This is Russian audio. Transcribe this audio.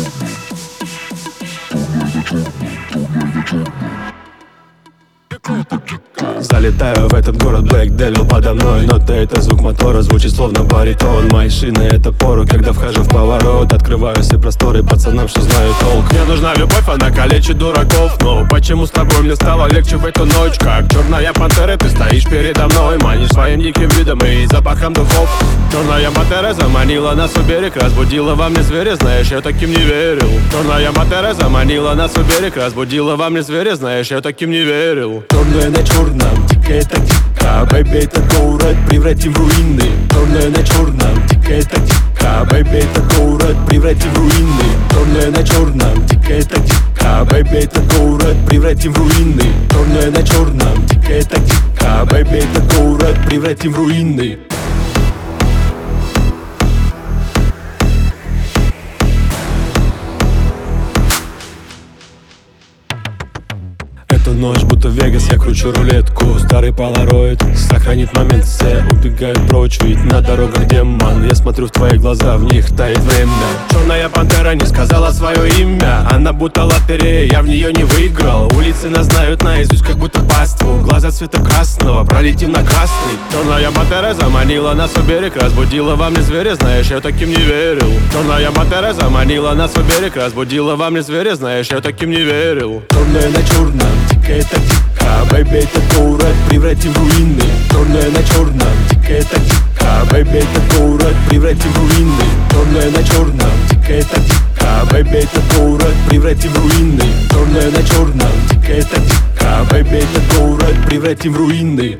Giorno, torna da giorno, torna da giorno. Che cosa пролетаю в этот город Black Devil подо мной. Нота это звук мотора, звучит словно баритон. Мои шины это пору, когда вхожу в поворот. Открываю все просторы пацанам, что знают толк. Мне нужна любовь, она калечит дураков. Но почему с тобой мне стало легче в эту ночь? Как черная пантера, ты стоишь передо мной Манишь своим диким видом и запахом духов. Черная пантера заманила нас у берег Разбудила во мне зверя, знаешь, я таким не верил. Черная пантера заманила нас у берег Разбудила во мне зверя, знаешь, я таким не верил. Черное на черном, дико это дико Baby, это город превратим в руины. Черное на черном, дико это дико Baby, это город превратим в руины. Черное на черном, дико это дико Baby, это город превратим в руины. Черное на черном, дико это дико Baby, это город превратим в руины ночь будто Вегас, я кручу рулетку. Старый полароид сохранит момент Все убегают прочь, ведь на дорогах демон. Я смотрю в твои глаза, в них тает время. Черная пантера не сказала свое имя. Она будто лотерея, я в нее не выиграл. Улицы нас знают наизусть, как будто паству. Глаза цвета красного, пролетим на красный. Черная пантера заманила нас у берег Разбудила во мне зверя, знаешь, я таким не верил. Черная пантера заманила нас у берег Разбудила во мне зверя, знаешь, я таким не верил. Черная на черном, дико это дико Baby, это город превратим в руины. Черное на черном, дико это дико Baby, это город превратим в руины. Черное на черном, дико это дико Baby, это город превратим в руины. Черное на черном, дико это дико Baby, это город превратим в руины